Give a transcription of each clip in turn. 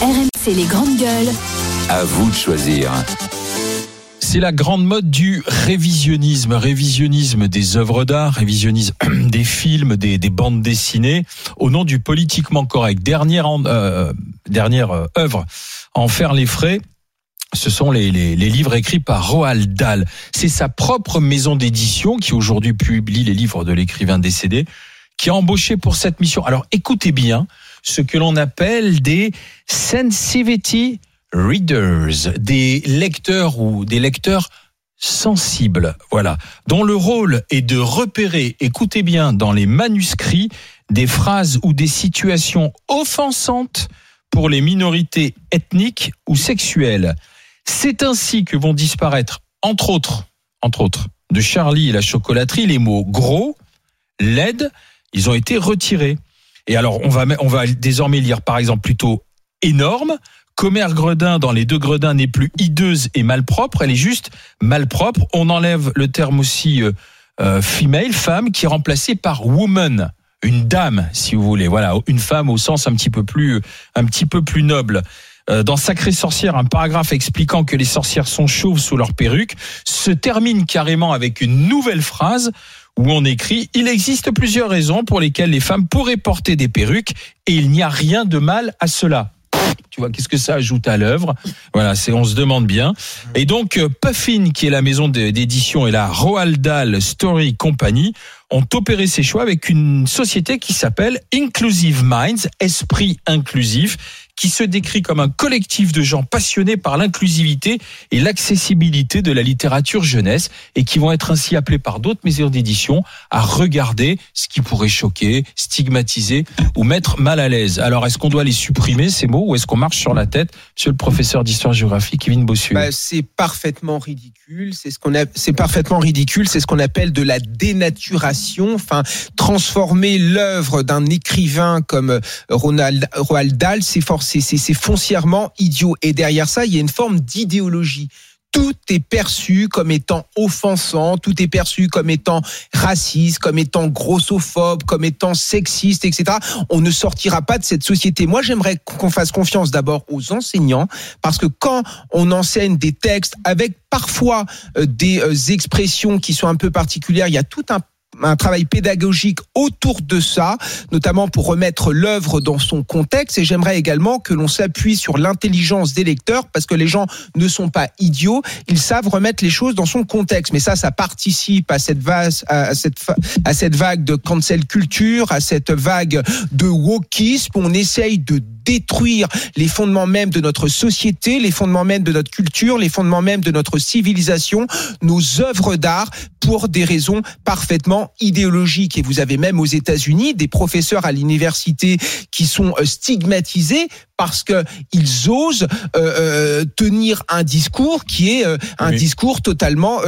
RMC les grandes gueules. À vous de choisir. C'est la grande mode du révisionnisme, révisionnisme des œuvres d'art, révisionnisme des films, des, des, bandes dessinées, au nom du politiquement correct. Dernière, euh, dernière euh, œuvre en faire les frais. Ce sont les livres écrits par Roald Dahl. C'est sa propre maison d'édition qui aujourd'hui publie les livres de l'écrivain décédé, qui a embauché pour cette mission. Alors écoutez bien ce que l'on appelle des sensitivity readers, des lecteurs ou des lecteurs sensibles, voilà, dont le rôle est de repérer, écoutez bien, dans les manuscrits, des phrases ou des situations offensantes pour les minorités ethniques ou sexuelles. C'est ainsi que vont disparaître, entre autres, entre autres, de Charlie et la chocolaterie, les mots gros, laide, ils ont été retirés. Et alors, on va, on va désormais lire, par exemple, plutôt énorme, Commère Gredin dans les deux Gredins n'est plus hideuse et malpropre, elle est juste malpropre. On enlève le terme aussi euh, euh, female, femme, qui est remplacé par woman, une dame, si vous voulez. Voilà, une femme au sens un petit peu plus, un petit peu plus noble. Euh, dans Sacré Sorcière, un paragraphe expliquant que les sorcières sont chauves sous leur perruque se termine carrément avec une nouvelle phrase où on écrit Il existe plusieurs raisons pour lesquelles les femmes pourraient porter des perruques et il n'y a rien de mal à cela. Tu vois, qu'est-ce que ça ajoute à l'œuvre? Voilà, c'est on se demande bien. Et donc euh, Puffin, qui est la maison d'édition, et la Roald Dahl Story Company ont opéré ces choix avec une société qui s'appelle Inclusive Minds, esprit inclusif, qui se décrit comme un collectif de gens passionnés par l'inclusivité et l'accessibilité de la littérature jeunesse et qui vont être ainsi appelés par d'autres mesures d'édition à regarder ce qui pourrait choquer, stigmatiser ou mettre mal à l'aise. Alors, est-ce qu'on doit les supprimer, ces mots, ou est-ce qu'on marche sur la tête Monsieur le professeur d'histoire-géographie, Kevin Bossuet? Bah, c'est parfaitement ridicule. C'est ce qu'on a, parfaitement ridicule. C'est ce qu'on appelle de la dénaturation. Enfin, transformer l'œuvre d'un écrivain comme Ronald, Roald Dahl, c'est foncièrement idiot. Et derrière ça, il y a une forme d'idéologie tout est perçu comme étant offensant, tout est perçu comme étant raciste, comme étant grossophobe, comme étant sexiste, etc. On ne sortira pas de cette société. Moi, j'aimerais qu'on fasse confiance d'abord aux enseignants, parce que quand on enseigne des textes avec parfois euh, des euh, expressions qui sont un peu particulières, il y a tout un un travail pédagogique autour de ça, notamment pour remettre l'œuvre dans son contexte. Et j'aimerais également que l'on s'appuie sur l'intelligence des lecteurs, parce que les gens ne sont pas idiots, ils savent remettre les choses dans son contexte. Mais ça, ça participe à cette, vague, à cette, à cette vague de cancel culture, à cette vague de wokisme. On essaye de détruire les fondements même de notre société, les fondements même de notre culture, les fondements même de notre civilisation, nos œuvres d'art pour des raisons parfaitement idéologiques. Et vous avez même aux États-Unis des professeurs à l'université qui sont euh, stigmatisés parce que ils osent euh, euh, tenir un discours qui est un discours totalement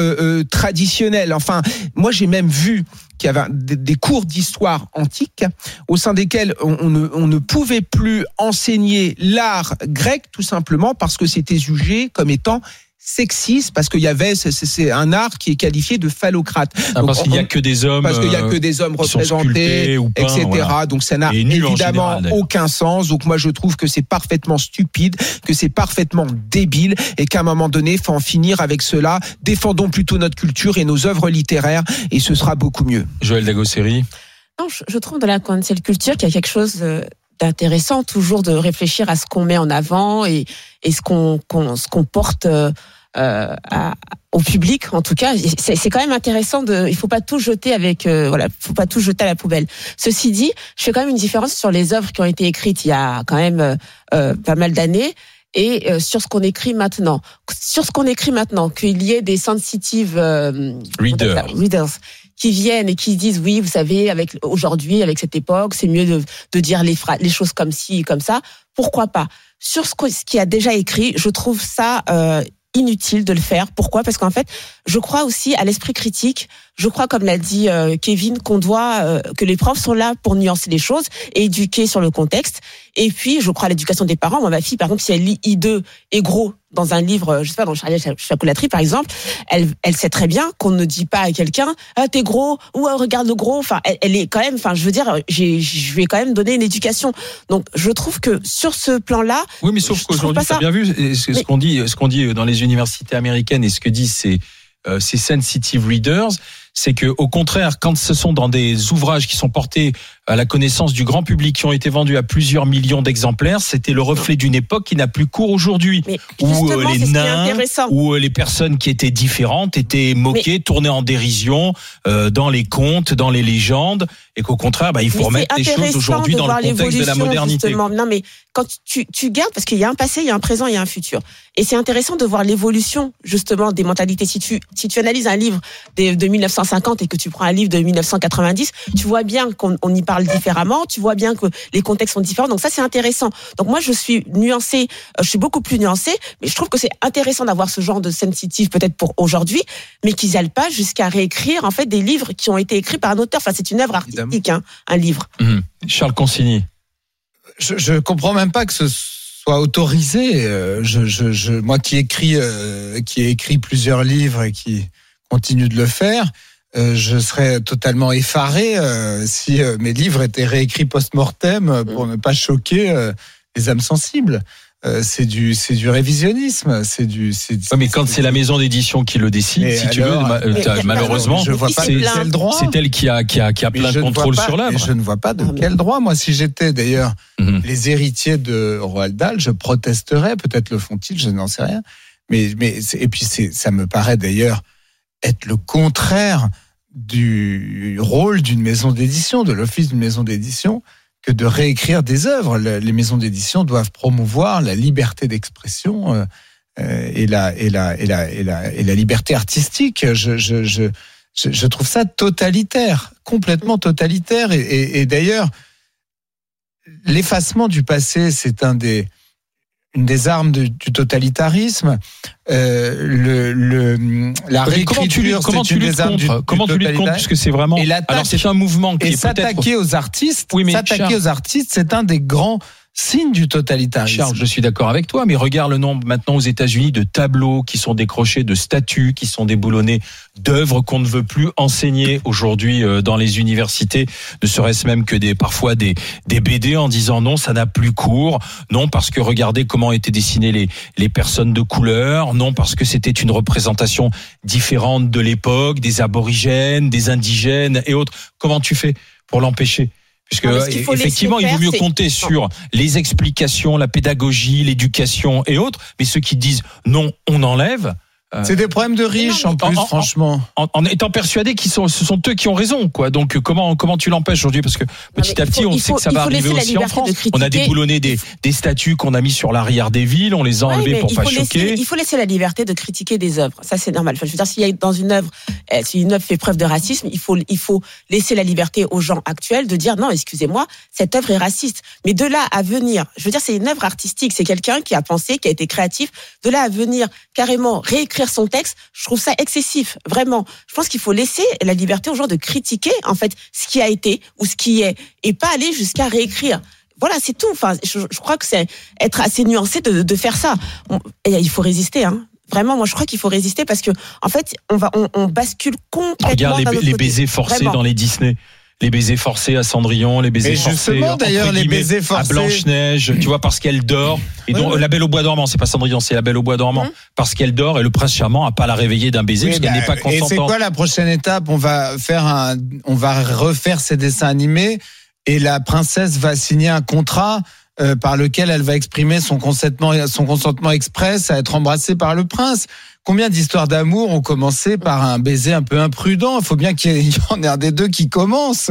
traditionnel. Enfin, moi j'ai même vu qu'il y avait des cours d'histoire antique au sein desquels on ne, on ne pouvait plus enseigner l'art grec tout simplement parce que c'était jugé comme étant sexiste parce qu'il y avait c'est un art qui est qualifié de phallocrate. Ah, parce qu'il n'y a que des hommes parce qu'il y a que des hommes représentés, etc. Donc ça n'a évidemment aucun sens. Donc moi je trouve que c'est parfaitement stupide, que c'est parfaitement débile et qu'à un moment donné faut en finir avec cela. Défendons plutôt notre culture et nos œuvres littéraires et ce sera beaucoup mieux. Joël Dagosseri. Non, je trouve dans la cancel culture qu'il y a quelque chose euh, intéressant toujours de réfléchir à ce qu'on met en avant et, et ce qu'on ce qu'on porte euh, euh, à, au public en tout cas. C'est quand même intéressant de il faut pas tout jeter avec euh, voilà faut pas tout jeter à la poubelle. Ceci dit je fais quand même une différence sur les œuvres qui ont été écrites il y a quand même euh, pas mal d'années et sur ce qu'on écrit maintenant. Sur ce qu'on écrit maintenant, qu'il y ait des sensitive readers qui viennent et qui disent oui, vous savez, avec aujourd'hui, avec cette époque, c'est mieux de, de dire les, les choses comme ci, comme ça. Pourquoi pas? Sur ce, ce qui a déjà écrit, je trouve ça euh, inutile de le faire. Pourquoi? Parce qu'en fait, je crois aussi à l'esprit critique. je crois, comme l'a dit euh, Kevin, qu'on doit, euh, que les profs sont là pour nuancer les choses et éduquer sur le contexte. Et puis, je crois à l'éducation des parents. Moi, ma fille, par exemple, si elle lit I2 et gros dans un livre, je sais pas, dans Charlie Chocolaterie, par exemple, elle, elle sait très bien qu'on ne dit pas à quelqu'un, ah, t'es gros, ou ah, regarde le gros. Enfin, elle, elle, est quand même, enfin, je veux dire, je vais quand même donner une éducation. Donc, je trouve que sur ce plan-là. Oui, mais sauf qu'aujourd'hui, t'as bien vu ce, ce qu'on dit, ce qu'on dit dans les universités américaines et ce que disent ces, euh, ces sensitive readers, c'est que au contraire, quand ce sont dans des ouvrages qui sont portés à la connaissance du grand public, qui ont été vendus à plusieurs millions d'exemplaires, c'était le reflet d'une époque qui n'a plus cours aujourd'hui, où euh, les nains, où euh, les personnes qui étaient différentes étaient moquées, mais... tournées en dérision euh, dans les contes, dans les légendes, et qu'au contraire, bah, il faut remettre les choses aujourd'hui dans le contexte de la modernité. Justement. Non, mais quand tu, tu gardes, parce qu'il y a un passé, il y a un présent, il y a un futur, et c'est intéressant de voir l'évolution justement des mentalités. Si tu si tu analyses un livre de, de 1950 et que tu prends un livre de 1990, tu vois bien qu'on on y parle différemment, tu vois bien que les contextes sont différents. Donc ça, c'est intéressant. Donc moi, je suis nuancée, euh, je suis beaucoup plus nuancée, mais je trouve que c'est intéressant d'avoir ce genre de sensitive peut-être pour aujourd'hui, mais qu'ils n'aillent pas jusqu'à réécrire en fait des livres qui ont été écrits par un auteur. Enfin, c'est une œuvre artistique, hein, un livre. Mmh. Charles Consigny. Je, je comprends même pas que ce soit autorisé. Euh, je, je, je, moi qui écris, euh, qui ai écrit plusieurs livres et qui continue de le faire, euh, je serais totalement effaré euh, si euh, mes livres étaient réécrits post-mortem pour ne pas choquer les âmes sensibles. c'est du c'est du révisionnisme, c'est du. Ouais, mais quand c'est la maison d'édition qui le décide, si alors, tu veux, mais, malheureusement, je vois pas de quel droit. C'est elle qui a qui a qui a plein de contrôle sur l'œuvre. Je ne vois pas de quel droit. Moi, si j'étais d'ailleurs mm-hmm. les héritiers de Roald Dahl, je protesterais. Peut-être le font-ils, je n'en sais rien. Mais mais et puis c'est ça me paraît d'ailleurs être le contraire du rôle d'une maison d'édition, de l'office d'une maison d'édition, que de réécrire des œuvres. Les maisons d'édition doivent promouvoir la liberté d'expression euh, euh, et, la, et, la, et, la, et, la, et la liberté artistique. Je, je, je, je trouve ça totalitaire, complètement totalitaire. Et, d'ailleurs, l'effacement du passé, c'est un des une des armes de, du totalitarisme. Euh, le, le, la réécriture, comment tu luttes contre Comment tu luttes contre Puisque c'est vraiment. Et alors c'est un mouvement qui et s'attaquer aux artistes. Oui, mais s'attaquer aux artistes, c'est un des grands signe du totalitarisme. Charles, je suis d'accord avec toi, mais regarde le nombre maintenant aux États-Unis de tableaux qui sont décrochés, de statues qui sont déboulonnés, d'œuvres qu'on ne veut plus enseigner aujourd'hui euh, dans les universités, ne serait-ce même que des parfois des des BD en disant non, ça n'a plus cours, non parce que regardez comment étaient dessinées les les personnes de couleur, non parce que c'était une représentation différente de l'époque, des aborigènes, des indigènes et autres. Comment tu fais pour l'empêcher Puisque effectivement, il vaut mieux compter sur les explications, la pédagogie, l'éducation et autres. Mais ceux qui disent non, on enlève. Euh, c'est des problèmes de riches en plus, franchement. En, étant persuadé qu'ils sont, ce sont eux qui ont raison, quoi. Donc comment comment tu l'empêches aujourd'hui? Parce que petit à petit, on sait que ça va arriver aussi en France. on a déboulonné des, des statues qu'on a mis sur l'arrière des villes, on les a enlevées pour pas choquer. il faut laisser la liberté de critiquer des œuvres. Ça c'est normal. je veux dire, s'il y a dans une œuvre, eh, si une œuvre fait preuve de racisme, il faut il faut laisser la liberté aux gens actuels de dire non, excusez-moi, cette œuvre est raciste. Mais de là à venir, je veux dire, c'est une œuvre artistique. C'est quelqu'un qui a pensé, qui a été créatif. De là à venir carrément réécrire son texte, je trouve ça excessif, vraiment. Je pense qu'il faut laisser la liberté aux gens de critiquer en fait ce qui a été ou ce qui est, et pas aller jusqu'à réécrire. Voilà, c'est tout. Enfin, je, je crois que c'est être assez nuancé de, de faire ça. et il faut résister, hein. Vraiment, moi, je crois qu'il faut résister parce que, en fait, on va, on, on bascule complètement. Regarde les, les baisers forcés Vraiment. dans les Disney les baisers forcés à Cendrillon, les baisers mais justement, d'ailleurs, les baisers forcés à Blanche Neige, tu vois, parce qu'elle dort. Et donc, la Belle au bois dormant, c'est pas Cendrillon, c'est la Belle au bois dormant, mmh. parce qu'elle dort et le prince charmant a pas la réveiller d'un baiser oui, parce qu'elle bah, n'est pas consentante. Et c'est quoi la prochaine étape? On va faire un, on va refaire ces dessins animés et la princesse va signer un contrat. Euh, par lequel elle va exprimer son consentement, son consentement express à être embrassée par le prince. Combien d'histoires d'amour ont commencé par un baiser un peu imprudent? Il faut bien qu'il y en ait un des deux qui commence.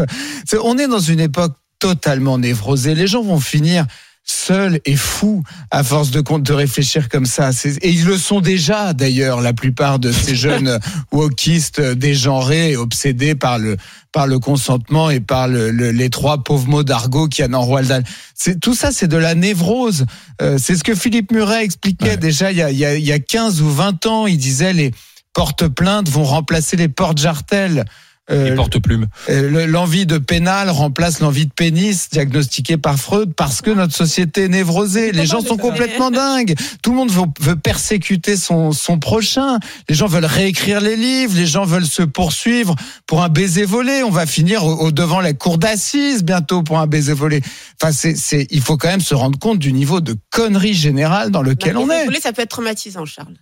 On est dans une époque totalement névrosée. Les gens vont finir seuls et fous à force de, de réfléchir comme ça. Et ils le sont déjà, d'ailleurs, la plupart de ces jeunes wokistes dégenrés obsédés par le, par le consentement et par le, le, les trois pauvres mots d'argot qu'il y a dans Roald Dahl. C'est, tout ça, c'est de la névrose. Euh, c'est ce que Philippe Muret expliquait ouais. déjà il y, a, il, y a, il y a 15 ou 20 ans. Il disait les, porte plainte vont remplacer les porte Les porte-plumes. Euh, L'envie de pénal remplace l'envie de pénis diagnostiquée par Freud parce que notre société est névrosée. Les gens sont complètement dingues. Tout le monde veut, veut persécuter son, son prochain. Les gens veulent réécrire les livres. Les gens veulent se poursuivre pour un baiser volé. On va finir au, au devant la cour d'assises bientôt pour un baiser volé. Enfin, c'est, c'est, il faut quand même se rendre compte du niveau de connerie générale dans lequel Bah, on est. volets, ça peut être traumatisant, Charles.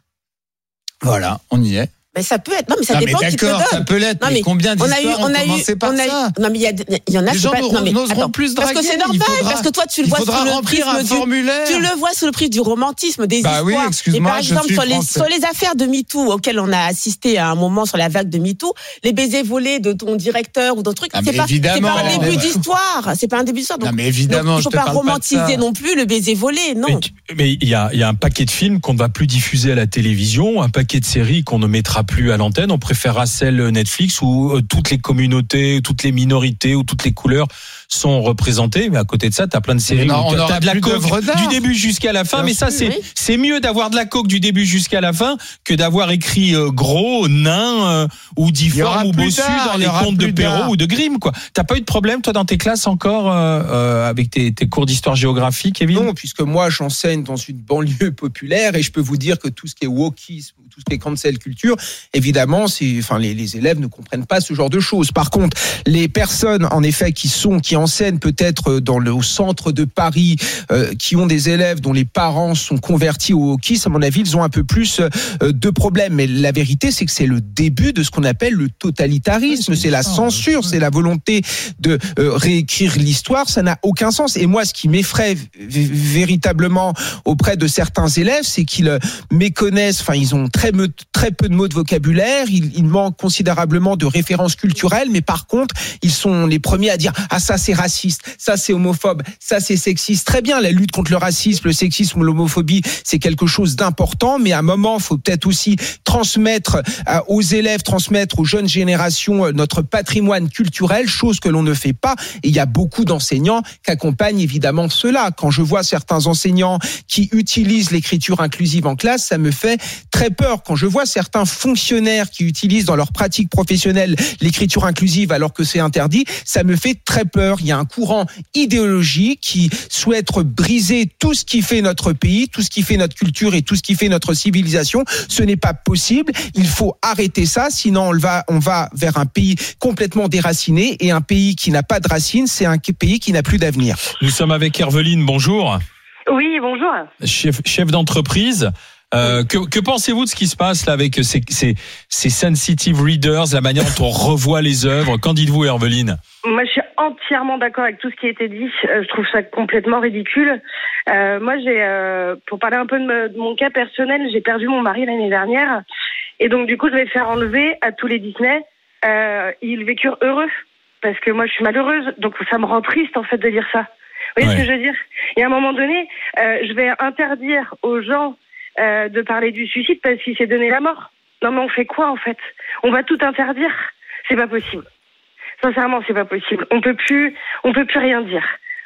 Voilà, on y est. Mais ça peut être. Non, mais ça Non, mais dépend qui te d'accord, ça donne. peut l'être. Non, mais mais combien On a eu, on a eu, on a eu. ça Non, mais il y, a, il y en a. Les gens pas- non, mais attends, plus Parce que draguer, c'est normal, faudra- parce que toi, tu le vois sous le prisme du. formulaire. Tu le vois sous le prisme du romantisme, des Bah oui, histoires. excuse-moi, Et par exemple, sur les, sur les affaires de MeToo auxquelles on a assisté à un moment sur la vague de MeToo, les baisers volés de ton directeur ou d'autres trucs, Ah, c'est pas, un début d'histoire. C'est pas un début d'histoire. Non, mais évidemment, il je faut pas romantiser non plus le baiser volé, non. Mais il y a, il y a un paquet de films qu'on ne va plus diffuser à la télévision, un paquet de séries qu'on ne mettra plus à l'antenne. On préférera celle Netflix où euh, toutes les communautés, toutes les minorités ou toutes les couleurs sont représentées. Mais à côté de ça, t'as plein de séries non, où on t'as de la coke d'art. du début jusqu'à la fin. Bien mais ça, c'est oui. c'est mieux d'avoir de la coke du début jusqu'à la fin que d'avoir écrit euh, gros, nain euh, ou difforme ou bossu dans les contes de. Perrault ou de Grimm. quoi. T'as pas eu de problème toi dans tes classes encore euh, euh, avec tes, tes cours d'histoire-géographie, Kevin Non, puisque moi j'enseigne dans une banlieue populaire et je peux vous dire que tout ce qui est wokisme, tout ce qui est cancel culture, évidemment, c'est, enfin, les, les élèves ne comprennent pas ce genre de choses. Par contre, les personnes, en effet, qui sont, qui enseignent peut-être dans le au centre de Paris, euh, qui ont des élèves dont les parents sont convertis au wokisme, à mon avis, ils ont un peu plus euh, de problèmes. Mais la vérité, c'est que c'est le début de ce qu'on appelle le totalitarisme, c'est la censure, c'est la volonté de euh, réécrire l'histoire, ça n'a aucun sens. Et moi, ce qui m'effraie véritablement auprès de certains élèves, c'est qu'ils euh, méconnaissent, enfin, ils ont très, peu de mots de vocabulaire, ils, ils manquent considérablement de références culturelles, mais par contre, ils sont les premiers à dire ah ça c'est raciste, ça c'est homophobe, ça c'est sexiste. Très bien, la lutte contre le racisme, le sexisme l'homophobie, c'est quelque chose d'important, mais à un moment, faut peut-être aussi transmettre euh, aux élèves, transmettre aux jeunes générations euh, notre patrimoine culturel, chose que l'on ne fait pas. Et il y a beaucoup d'enseignants qui accompagnent évidemment cela. Quand je vois certains enseignants qui utilisent l'écriture inclusive en classe, ça me fait très peur. Quand je vois certains fonctionnaires qui utilisent dans leur pratique professionnelle l'écriture inclusive alors que c'est interdit, ça me fait très peur. Il y a un courant idéologique qui souhaite briser tout ce qui fait notre pays, tout ce qui fait notre culture et tout ce qui fait notre civilisation. Ce n'est pas possible. Il faut arrêter ça, sinon on va, on va vers un pays complètement déraciné et un pays qui n'a pas de racines, c'est un pays qui n'a plus d'avenir. Nous sommes avec Herveline, bonjour, Oui, bonjour. chef, chef d'entreprise. Euh, que, que pensez-vous de ce qui se passe là avec ces, ces, ces sensitive readers, la manière dont on revoit les œuvres? Qu'en dites-vous, Herveline? Moi, je suis entièrement d'accord avec tout ce qui a été dit. Euh, je trouve ça complètement ridicule. Euh, moi, j'ai, euh, pour parler un peu de, me- de mon cas personnel, j'ai perdu mon mari l'année dernière, et donc du coup, je vais faire enlever à tous les Disney. Ils vécurent heureux parce que moi, je suis malheureuse, donc ça me rend triste en fait de dire ça. Vous voyez Ouais. ce que je veux dire? Et à un moment donné, euh, je vais interdire aux gens euh, de parler du suicide parce qu'il s'est donné la mort. Non, mais on fait quoi en fait? On va tout interdire? C'est pas possible. Sincèrement, c'est pas possible. On peut plus, on peut plus rien dire.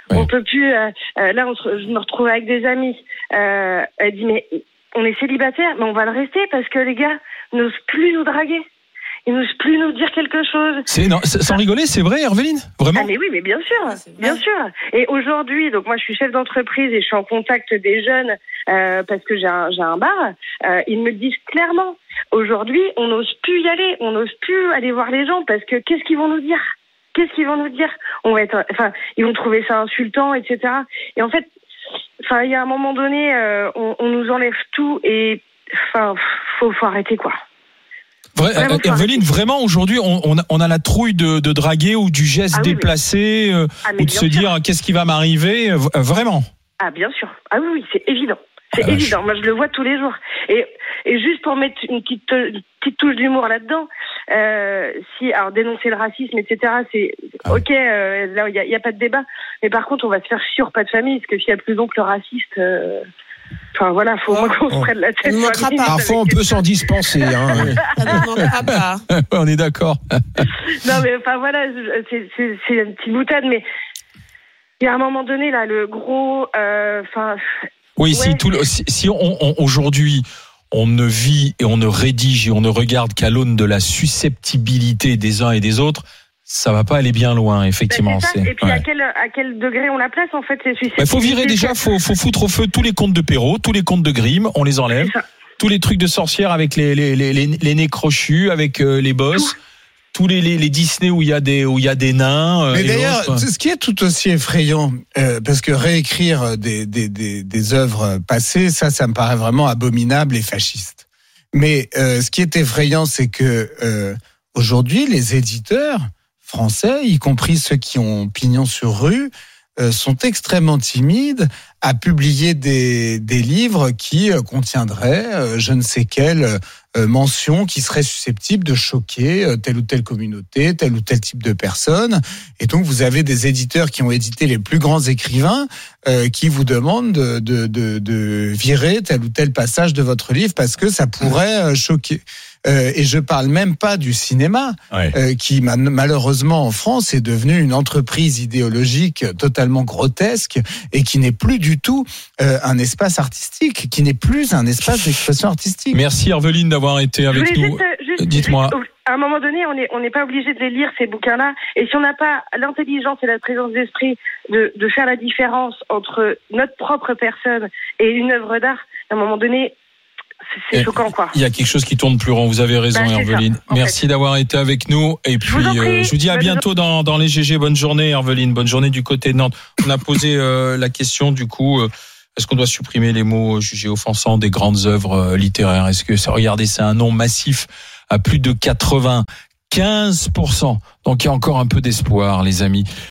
Ouais. On peut plus. euh, euh, là, on se- je me retrouve avec des amis. Euh, elle dit mais on est célibataire, mais on va le rester parce que les gars n'osent plus nous draguer. Ils n'osent plus nous dire quelque chose. C'est non, sans rigoler, c'est vrai, Herveline Vraiment? Ah mais oui, mais bien sûr, vrai. bien sûr. Et aujourd'hui, donc moi je suis chef d'entreprise et je suis en contact des jeunes euh, parce que j'ai un, j'ai un bar. Euh, ils me disent clairement, aujourd'hui on n'ose plus y aller, on n'ose plus aller voir les gens parce que qu'est-ce qu'ils vont nous dire? Qu'est-ce qu'ils vont nous dire? On va être, enfin, ils vont trouver ça insultant, etc. Et en fait, enfin, il y a un moment donné, euh, on, on nous enlève tout et, enfin, faut, faut arrêter quoi. Vrai, Vraiment euh, Herveline, vraiment aujourd'hui, on, on, a, on a la trouille de, de draguer ou du geste Ah oui, déplacé euh, Ah, ou de se sûr. dire qu'est-ce qui va m'arriver euh, Vraiment Ah bien sûr. Ah oui, oui, c'est évident. C'est Ah, évident. Moi, je le vois tous les jours. Et, et juste pour mettre une petite, une petite touche d'humour là-dedans, euh, si alors dénoncer le racisme, etc. C'est Ah ok. euh, là, il y a, pas de débat. Mais par contre, on va se faire au repas de famille, parce que s'il y a plus donc le raciste. euh, Enfin voilà, faut au moins qu'on se prenne la tête. Parfois, on peut s'en dispenser. Hein. Ça ne manquera pas. On est d'accord. Non mais enfin voilà, c'est une petite boutade, mais il y a un moment donné là, le gros, euh, enfin Oui, si, tout le- si, si on, on- aujourd'hui on ne vit et on ne rédige et on ne regarde qu'à l'aune de la susceptibilité des uns et des autres, ça va pas aller bien loin, effectivement. Ben. C'est- Et puis à quel à quel degré on la place en fait Il faut virer déjà, faut, faut foutre au feu tous les comptes de Perrault, tous les comptes de Grimm, on les enlève. Tous les trucs de sorcières avec les, les, les, les, les nez crochus, avec euh, les boss. Tous les, les, les Disney où il y a des, où il y a des nains. euh, Mais d'ailleurs, ce qui est tout aussi effrayant, euh, parce que réécrire des, des, des, des œuvres passées, ça, ça me paraît vraiment abominable et fasciste. Mais euh, ce qui est effrayant, c'est que euh, aujourd'hui, les éditeurs français, y compris ceux qui ont pignon sur rue, euh, sont extrêmement timides à publier des, des livres qui euh, contiendraient euh, je ne sais quelle mention qui serait susceptible de choquer telle ou telle communauté, tel ou tel type de personne. Et donc vous avez des éditeurs qui ont édité les plus grands écrivains qui vous demandent de, de, virer tel ou tel passage de votre livre parce que ça pourrait choquer. Euh, et je parle même pas du cinéma Ouais. euh, qui ma- malheureusement en France est devenue une entreprise idéologique totalement grotesque et qui n'est plus du tout euh, un espace artistique, qui n'est plus un espace d'expression artistique. Merci Herveline d'avoir été avec nous. juste, juste- Dites-moi. juste, à un moment donné, on n'est on pas obligé de les lire ces bouquins-là. Et si on n'a pas l'intelligence et la présence d'esprit de, de faire la différence entre notre propre personne et une œuvre d'art, à un moment donné, c'est- choquant, quoi. Il y a quelque chose qui tourne plus rond. Vous avez raison, ça, Herveline. Merci d'avoir été avec nous. Et puis, vous en prie. euh, je vous dis à Bonne bientôt dans, dans les GG. Bonne journée, Herveline. Bonne journée du côté de Nantes. On a posé euh, la question, du coup, euh, est-ce qu'on doit supprimer les mots euh, jugés offensants des grandes œuvres euh, littéraires? Est-ce que, ça- regardez, c'est un nom massif à plus de 95%. Donc, il y a encore un peu d'espoir, les amis.